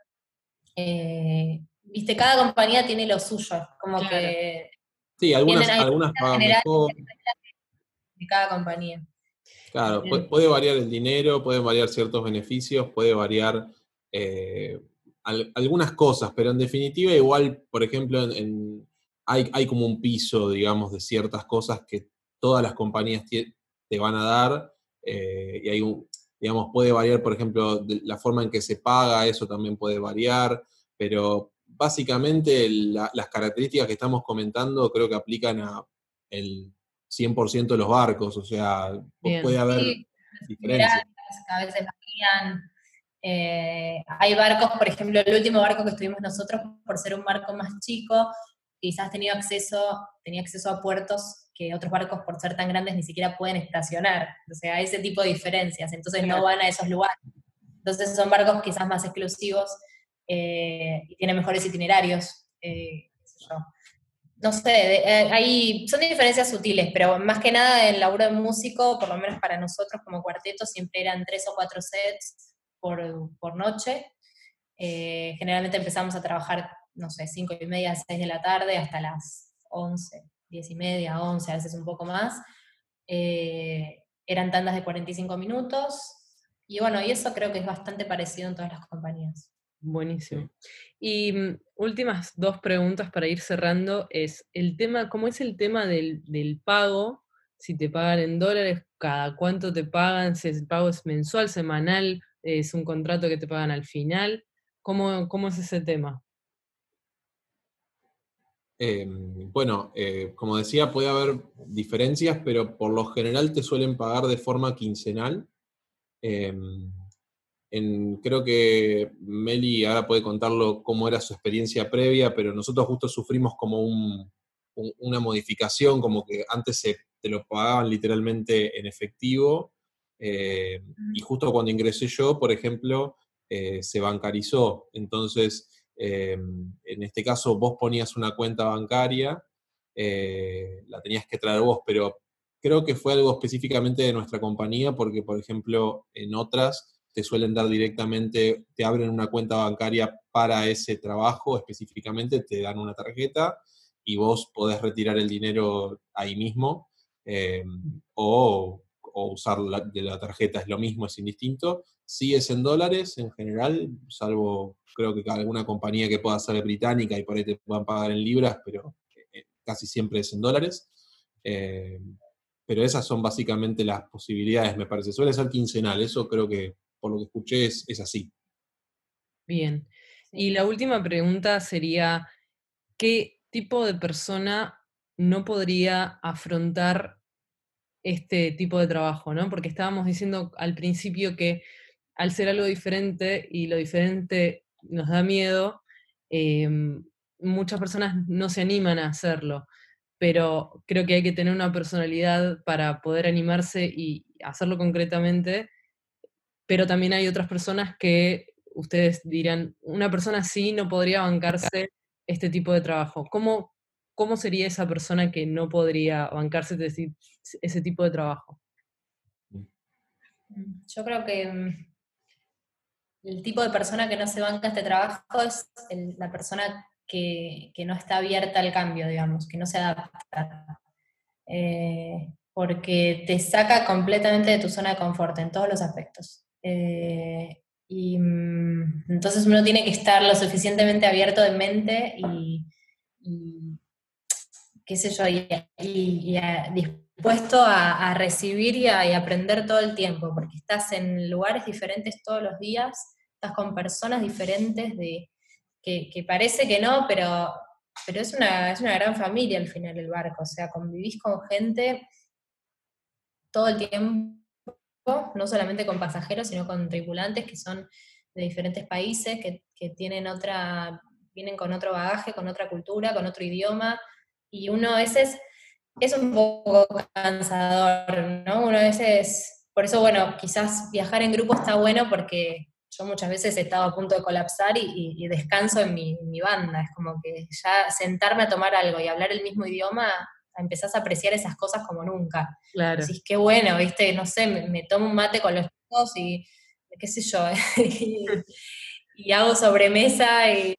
[SPEAKER 3] Eh, viste, cada compañía tiene lo suyo, como que...
[SPEAKER 2] Sí, algunas, algunas pagan mejor.
[SPEAKER 3] De cada compañía.
[SPEAKER 2] Claro, puede, variar el dinero, pueden variar ciertos beneficios, puede variar algunas cosas, pero en definitiva igual, por ejemplo, hay, hay, como un piso, digamos, de ciertas cosas que todas las compañías te, van a dar, eh, y hay un, digamos, puede variar, por ejemplo, la forma en que se paga, eso también puede variar, pero básicamente las características que estamos comentando creo que aplican a el 100% de los barcos, o sea, puede haber diferencias.
[SPEAKER 3] A veces eh, hay barcos, por ejemplo, el último barco que estuvimos nosotros, por ser un barco más chico, quizás tenía acceso, tenía acceso a puertos que otros barcos, por ser tan grandes, ni siquiera pueden estacionar. O sea, ese tipo de diferencias, entonces no van a esos lugares. Entonces son barcos quizás más exclusivos eh, y tienen mejores itinerarios. Eh, no sé, hay, son diferencias sutiles, pero más que nada el laburo de músico, por lo menos para nosotros como cuarteto, siempre eran tres o cuatro sets por, noche. Eh, generalmente empezamos a trabajar, no sé, 5 y media, 6 de la tarde hasta las 11, 10 y media, 11, a veces un poco más. Eh, eran tandas de 45 minutos. Y bueno, y eso creo que es bastante parecido en todas las compañías.
[SPEAKER 1] Buenísimo. Y mm, últimas dos preguntas para ir cerrando es el tema, ¿cómo es el tema del, del, pago? Si te pagan en dólares, cada cuánto te pagan, si el pago es mensual, semanal, es un contrato que te pagan al final. ¿Cómo, cómo es ese tema?
[SPEAKER 2] Em, bueno, eh, como decía, puede haber diferencias, pero por lo general te suelen pagar de forma quincenal. Em, creo que Meli ahora puede contarlo cómo era su experiencia previa, pero nosotros justo sufrimos como una modificación, como que antes se, te lo pagaban literalmente en efectivo eh, y justo cuando ingresé yo, por ejemplo, eh, se bancarizó. Entonces, eh, en este caso, vos ponías una cuenta bancaria, la tenías que traer vos, pero creo que fue algo específicamente de nuestra compañía, porque, por ejemplo, en otras te suelen dar directamente, te abren una cuenta bancaria para ese trabajo específicamente, te dan una tarjeta y vos podés retirar el dinero ahí mismo. o o usar de la tarjeta es lo mismo, es indistinto. Sí es en dólares en general, salvo creo que alguna compañía que pueda ser británica y por ahí te puedan pagar en libras, pero eh, casi siempre es en dólares. Eh, pero esas son básicamente las posibilidades, me parece. Suele ser quincenal, eso creo que por lo que escuché es, es así.
[SPEAKER 1] Bien. Y la última pregunta sería, ¿qué tipo de persona no podría afrontar este tipo de trabajo, ¿no? Porque estábamos diciendo al principio que al ser algo diferente y lo diferente nos da miedo, em, muchas personas no se animan a hacerlo, pero creo que hay que tener una personalidad para poder animarse y hacerlo concretamente, pero también hay otras personas que ustedes dirán, una persona así no podría bancarse este tipo de trabajo. ¿Cómo, ¿cómo sería esa persona que no podría bancarse ese tipo de trabajo?
[SPEAKER 3] Mm, yo creo que mm, el tipo de persona que no se banca este trabajo es la persona que, no está abierta al cambio, digamos, que no se adapta. Eh, porque te saca completamente de tu zona de confort en todos los aspectos. Eh, y mm, entonces uno tiene que estar lo suficientemente abierto de mente y qué sé yo, y, dispuesto a, recibir y a aprender todo el tiempo, porque estás en lugares diferentes todos los días, estás con personas diferentes de, que, parece que no, pero, pero es, una, es una gran familia al final el barco, o sea, convivís con gente todo el tiempo, no solamente con pasajeros, sino con tripulantes que son de diferentes países, que, que tienen otra, vienen con otro bagaje, con otra cultura, con otro idioma, y uno a veces es un poco cansador, ¿no? Uno a veces, por eso, bueno, quizás viajar en grupo está bueno porque yo muchas veces he estado a punto de colapsar y, descanso en mi, banda. Es como que ya sentarme a tomar algo y hablar el mismo idioma, empezás a apreciar esas cosas como nunca. Claro. Decís, qué bueno, viste, no sé, me, tomo un mate con los chicos y qué sé yo, y, hago sobremesa y,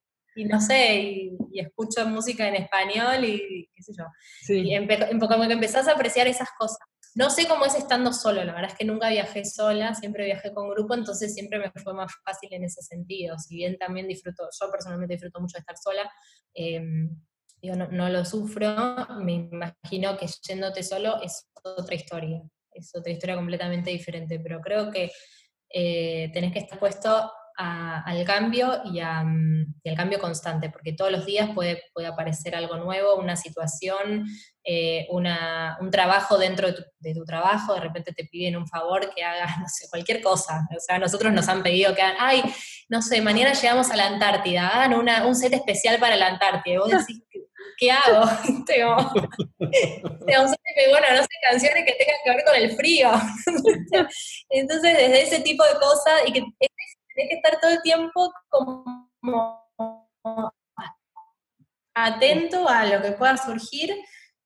[SPEAKER 3] no sé, y, escucho música en español y qué sé yo. Y como que empezás a apreciar esas cosas. No sé cómo es estando solo, la verdad es que nunca viajé sola, siempre viajé con grupo, entonces siempre me fue más fácil en ese sentido. Si bien también disfruto, yo personalmente disfruto mucho de estar sola, em, yo no, lo sufro, me imagino que yéndote solo es otra historia, es otra historia completamente diferente, pero creo que eh, tenés que estar puesto al cambio y, al cambio constante, porque todos los días puede, puede aparecer algo nuevo, una situación, eh, un trabajo dentro de tu, trabajo, de repente te piden un favor que hagas, no sé, cualquier cosa. O sea, nosotros nos han pedido que hagan, ay, no sé, mañana llegamos a la Antártida, hagan un set especial para la Antártida. Y vos decís, ¿qué hago? bueno, no sé, canciones que tengan que ver con el frío. Entonces, desde ese tipo de cosas, y que tienes que estar todo el tiempo como atento a lo que pueda surgir,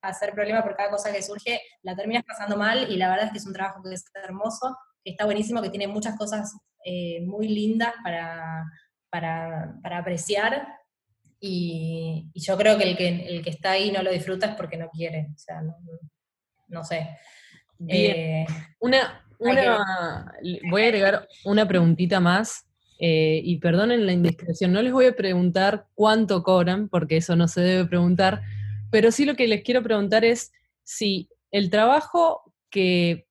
[SPEAKER 3] a hacer problema por cada cosa que surge, la terminas pasando mal y la verdad es que es un trabajo que es hermoso, que está buenísimo, que tiene muchas cosas eh, muy lindas para, para, apreciar. Y, yo creo que el, que el que está ahí no lo disfruta es porque no quiere, o sea, no, sé.
[SPEAKER 1] Eh, una, voy a agregar una preguntita más, eh, y perdonen la indiscreción, no les voy a preguntar cuánto cobran, porque eso no se debe preguntar, pero sí lo que les quiero preguntar es si el trabajo que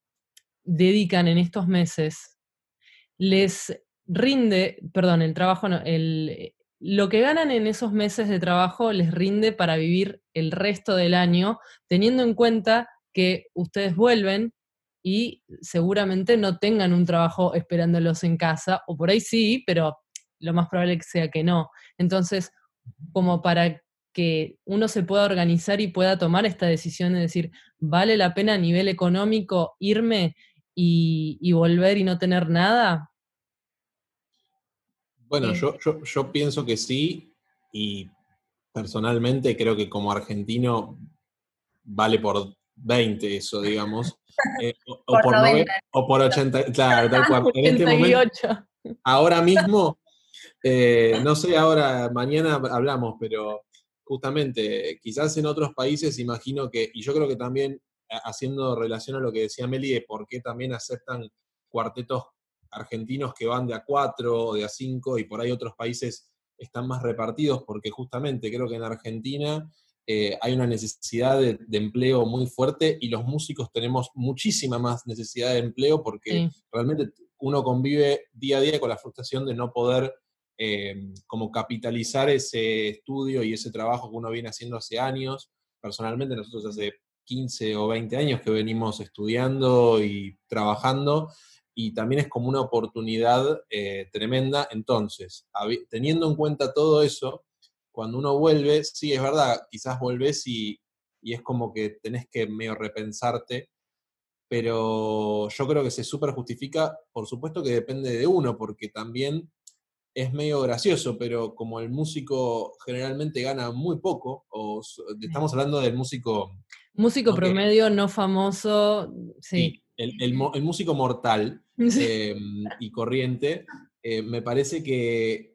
[SPEAKER 1] dedican en estos meses les rinde, perdón, el trabajo no, el, lo que ganan en esos meses de trabajo les rinde para vivir el resto del año, teniendo en cuenta que ustedes vuelven y seguramente no tengan un trabajo esperándolos en casa, o por ahí sí, pero lo más probable que sea que no. Entonces, como para que uno se pueda organizar y pueda tomar esta decisión de decir, ¿vale la pena a nivel económico irme y, volver y no tener nada?
[SPEAKER 2] Bueno, yo, yo pienso que sí, y personalmente creo que como argentino vale por 20 eso, digamos. Eh, o, por 80, claro, tal cual. En este momento, ahora mismo, eh, no sé, ahora, mañana hablamos, pero justamente, quizás en otros países imagino que, y yo creo que también haciendo relación a lo que decía Meli, de por qué también aceptan cuartetos argentinos que van de a cuatro o de a cinco, y por ahí otros países están más repartidos, porque justamente creo que en Argentina eh, hay una necesidad de, empleo muy fuerte y los músicos tenemos muchísima más necesidad de empleo porque realmente uno convive día a día con la frustración de no poder eh, como capitalizar ese estudio y ese trabajo que uno viene haciendo hace años. Personalmente nosotros hace 15 o 20 años que venimos estudiando y trabajando y también es como una oportunidad eh, tremenda. Entonces, teniendo en cuenta todo eso, cuando uno vuelve, sí, es verdad, quizás volvés y, es como que tenés que medio repensarte, pero yo creo que se súper justifica, por supuesto que depende de uno, porque también es medio gracioso, pero como el músico generalmente gana muy poco, o estamos hablando del músico...
[SPEAKER 1] Músico promedio, no famoso, sí.
[SPEAKER 2] el, músico mortal em, y corriente, eh, me parece que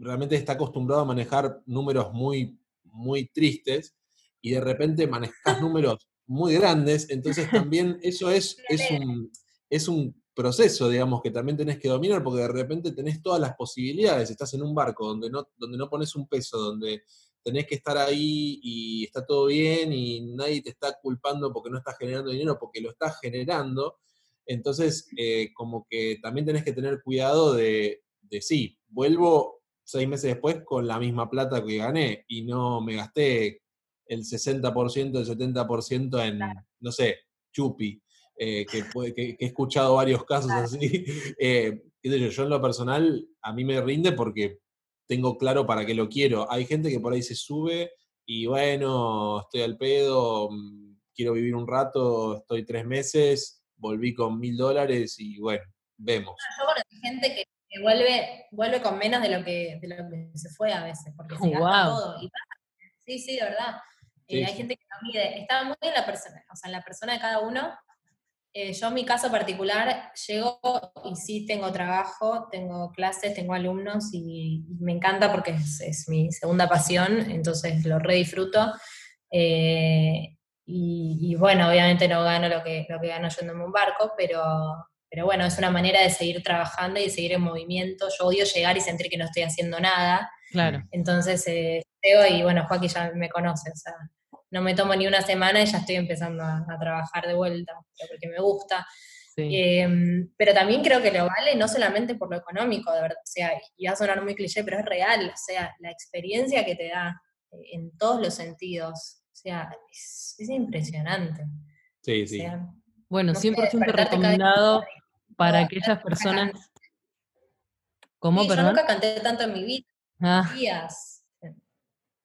[SPEAKER 2] realmente está acostumbrado a manejar números muy, muy tristes y de repente manejas números muy grandes, entonces también eso es, es, un, es un proceso, digamos, que también tenés que dominar, porque de repente tenés todas las posibilidades, estás en un barco donde no, donde no pones un peso, donde tenés que estar ahí y está todo bien y nadie te está culpando porque no estás generando dinero, porque lo estás generando. Entonces, eh, como que también tenés que tener cuidado de, de sí, vuelvo seis meses después con la misma plata que gané y no me gasté el 60%, el 70% en, no sé, chupi, eh, que, he escuchado varios casos así. Eh, yo en lo personal, a mí me rinde porque tengo claro para qué lo quiero. Hay gente que por ahí se sube y bueno, estoy al pedo, mm, quiero vivir un rato, estoy tres meses, volví con mil dólares y bueno, vemos.
[SPEAKER 3] Yo conozco gente que vuelve, vuelve con menos de lo, que, de lo que se fue a veces, porque se gasta todo. sí, sí, de verdad. Eh, hay gente que no mide. Está muy en la persona, o sea, en la persona de cada uno. Eh, yo en mi caso particular llego y sí tengo trabajo, tengo clases, tengo alumnos y, me encanta porque es, mi segunda pasión, entonces lo re disfruto. Eh, y, bueno, obviamente no gano lo que, lo que gano yéndome un barco, pero, pero bueno, es una manera de seguir trabajando y de seguir en movimiento. Yo odio llegar y sentir que no estoy haciendo nada.
[SPEAKER 1] Claro.
[SPEAKER 3] Entonces, eh, llego y bueno, Joaquín ya me conoce, o sea, no me tomo ni una semana y ya estoy empezando a, trabajar de vuelta, porque me gusta. Em, pero también creo que lo vale no solamente por lo económico, de verdad, o sea, y va a sonar muy cliché, pero es real, o sea, la experiencia que te da eh, en todos los sentidos, o sea, es, impresionante.
[SPEAKER 2] Sí, sí.
[SPEAKER 1] bueno, 100% recomendado para aquellas personas...
[SPEAKER 3] ¿Cómo, Yo nunca canté tanto en mi vida. Ah. Días.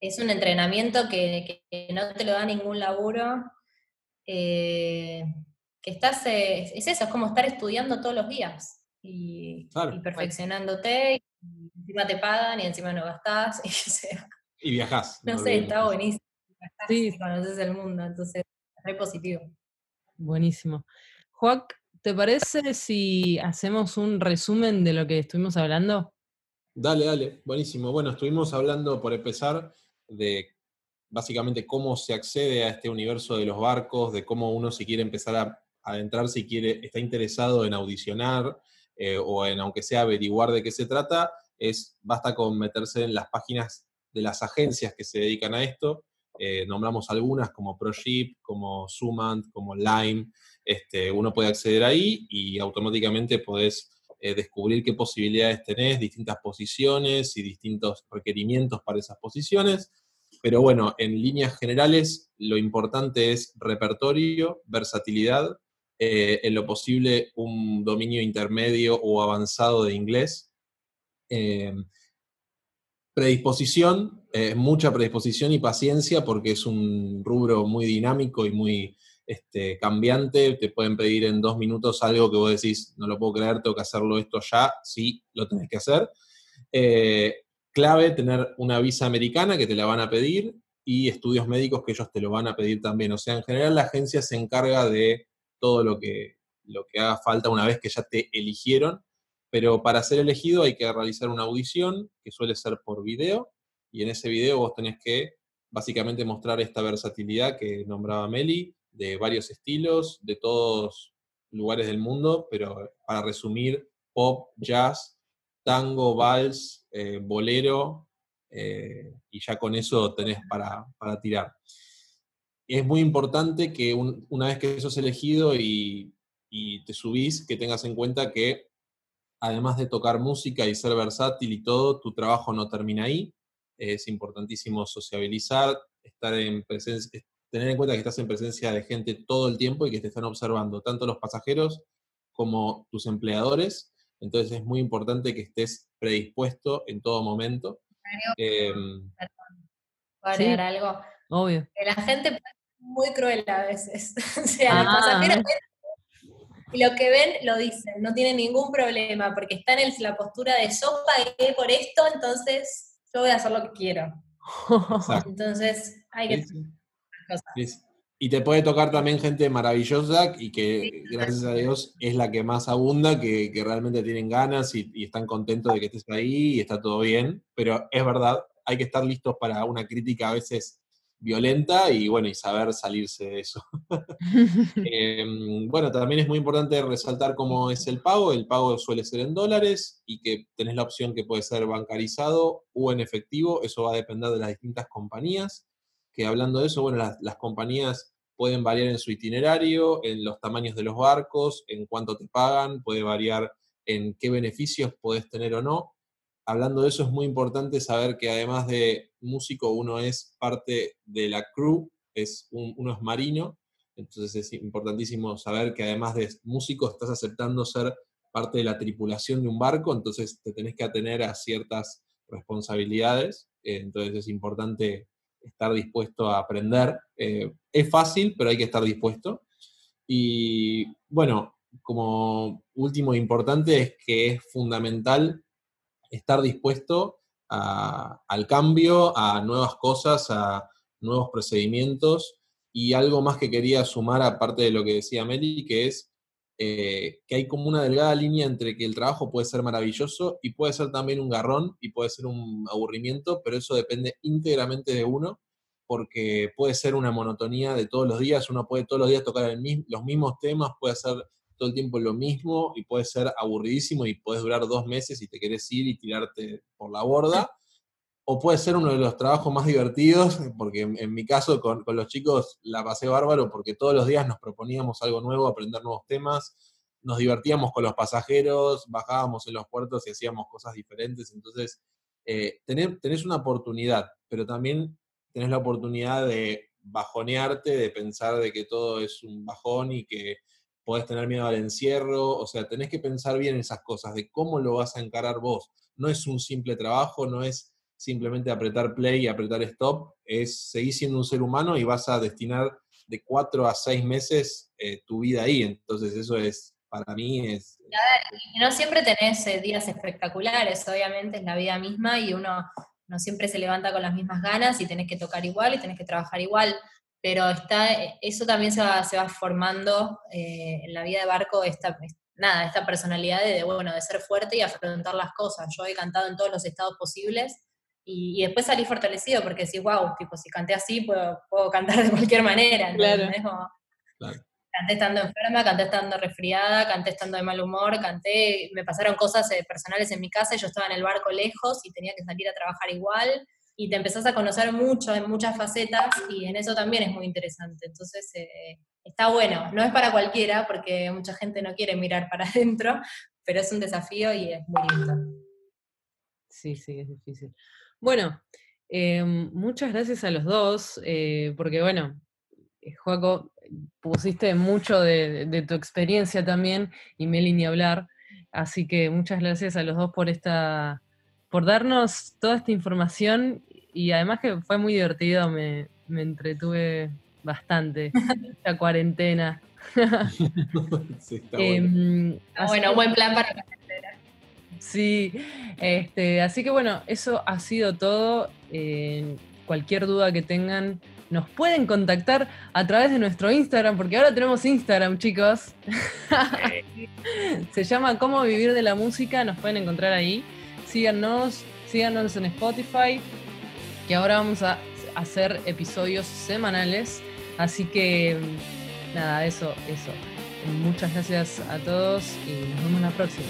[SPEAKER 3] Es un entrenamiento que, no te lo da ningún laburo. Eh, que estás, eh, es eso, es como estar estudiando todos los días y, perfeccionándote, y encima te pagan y encima no gastás.
[SPEAKER 2] Y, viajás.
[SPEAKER 3] No, sé, está buenísimo. sí. conoces el mundo, entonces es muy positivo.
[SPEAKER 1] Buenísimo. Joac, ¿te parece si hacemos un resumen de lo que estuvimos hablando?
[SPEAKER 2] Dale, dale, buenísimo. Bueno, estuvimos hablando, por empezar, de básicamente cómo se accede a este universo de los barcos, de cómo uno si quiere empezar a adentrarse y quiere, está interesado en audicionar eh, o en, aunque sea averiguar de qué se trata, es, basta con meterse en las páginas de las agencias que se dedican a esto. Eh, nombramos algunas como ProShip, como Sumant, como Lime. Este, uno puede acceder ahí y automáticamente podés eh, descubrir qué posibilidades tenés, distintas posiciones y distintos requerimientos para esas posiciones. Pero bueno, en líneas generales, lo importante es repertorio, versatilidad, eh, en lo posible un dominio intermedio o avanzado de inglés. Eh, mucha predisposición y paciencia porque es un rubro muy dinámico y muy este, cambiante, te pueden pedir en dos minutos algo que vos decís, no lo puedo creer, tengo que hacerlo esto ya, sí, lo tenés que hacer. Eh, clave, tener una visa americana que te la van a pedir y estudios médicos que ellos te lo van a pedir también. O sea, en general la agencia se encarga de todo lo que, lo que haga falta una vez que ya te eligieron, pero para ser elegido hay que realizar una audición que suele ser por video y en ese video vos tenés que básicamente mostrar esta versatilidad que nombraba Meli, de varios estilos, de todos lugares del mundo, pero para resumir, pop, jazz, tango, vals, eh, bolero, eh, y ya con eso tenés para, tirar. es muy importante que una vez que sos elegido y, y te subís, que tengas en cuenta que además de tocar música y ser versátil y todo, tu trabajo no termina ahí. Es importantísimo sociabilizar, estar en presencia, tener en cuenta que estás en presencia de gente todo el tiempo y que te están observando, tanto los pasajeros como tus empleadores. Entonces es muy importante que estés predispuesto en todo momento.
[SPEAKER 3] Em, agregar algo?
[SPEAKER 1] Obvio.
[SPEAKER 3] Que la gente es muy cruel a veces. o sea, los ah. pasajeros y lo que ven lo dicen, no tienen ningún problema, porque están en la postura de yo pagué por esto, entonces yo voy a hacer lo que quiero. Entonces hay que
[SPEAKER 2] y te puede tocar también gente maravillosa y que, gracias a Dios, es la que más abunda, que, realmente tienen ganas y, están contentos de que estés ahí y está todo bien. Pero es verdad, hay que estar listos para una crítica a veces violenta y bueno, y saber salirse de eso. Em, bueno, también es muy importante resaltar cómo es el pago. El pago suele ser en dólares y que tenés la opción que puede ser bancarizado o en efectivo. Eso va a depender de las distintas compañías que hablando de eso, bueno, las, compañías pueden variar en su itinerario, en los tamaños de los barcos, en cuánto te pagan, puede variar en qué beneficios podés tener o no. Hablando de eso, es muy importante saber que además de músico, uno es parte de la crew, es uno es marino, entonces es importantísimo saber que además de músico estás aceptando ser parte de la tripulación de un barco, entonces te tenés que atener a ciertas responsabilidades, entonces es importante estar dispuesto a aprender. Eh, es fácil, pero hay que estar dispuesto. Y bueno, como último importante es que es fundamental estar dispuesto al cambio, a nuevas cosas, a nuevos procedimientos. Y algo más que quería sumar aparte de lo que decía Meli, que es eh, que hay como una delgada línea entre que el trabajo puede ser maravilloso y puede ser también un garrón y puede ser un aburrimiento, pero eso depende íntegramente de uno, porque puede ser una monotonía de todos los días, uno puede todos los días tocar los mismos temas, puede hacer todo el tiempo lo mismo y puede ser aburridísimo y puedes durar dos meses y te querés ir y tirarte por la borda. O puede ser uno de los trabajos más divertidos, porque en, mi caso con, los chicos la pasé bárbaro porque todos los días nos proponíamos algo nuevo, aprender nuevos temas, nos divertíamos con los pasajeros, bajábamos en los puertos y hacíamos cosas diferentes, entonces eh, tenés, una oportunidad, pero también tenés la oportunidad de bajonearte, de pensar de que todo es un bajón y que podés tener miedo al encierro, o sea, tenés que pensar bien esas cosas, de cómo lo vas a encarar vos. No es un simple trabajo, no es simplemente apretar play y apretar stop, es seguir siendo un ser humano y vas a destinar de cuatro a seis meses eh, tu vida ahí. Entonces eso es, para mí es...
[SPEAKER 3] Y no siempre tenés eh, días espectaculares, obviamente es la vida misma y uno no siempre se levanta con las mismas ganas y tenés que tocar igual y tenés que trabajar igual, pero está, eh, eso también se va, se va formando en la vida de barco, esta, nada, esta personalidad de, bueno, de ser fuerte y afrontar las cosas. Yo he cantado en todos los estados posibles y, después salí fortalecido porque decís, wow, tipo, si canté así, puedo, puedo cantar de cualquier manera. Claro. Canté estando enferma, canté estando resfriada, canté estando de mal humor, canté, me pasaron cosas eh, personales en mi casa y yo estaba en el barco lejos y tenía que salir a trabajar igual y te empezás a conocer mucho en muchas facetas y en eso también es muy interesante. Entonces, eh, está bueno. No es para cualquiera porque mucha gente no quiere mirar para adentro, pero es un desafío y es muy lindo.
[SPEAKER 1] Sí, sí, es difícil. Bueno, em, muchas gracias a los dos, eh, porque bueno, eh, Joaco, pusiste mucho de, tu experiencia también y Meli ni hablar, así que muchas gracias a los dos por esta, por darnos toda esta información y además que fue muy divertido, me, entretuve bastante esta cuarentena.
[SPEAKER 3] sí, está bueno. Em, bueno, buen plan para la cuarentena.
[SPEAKER 1] Sí, este, así que bueno, eso ha sido todo. cualquier duda que tengan, nos pueden contactar a través de nuestro Instagram, porque ahora tenemos Instagram, chicos. Se llama Cómo Vivir de la Música, nos pueden encontrar ahí. Síganos, síganos en Spotify, que ahora vamos a hacer episodios semanales. Así que nada, eso, eso. Muchas gracias a todos y nos vemos la próxima.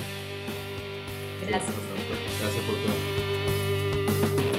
[SPEAKER 3] Gracias.
[SPEAKER 2] Gracias por todo.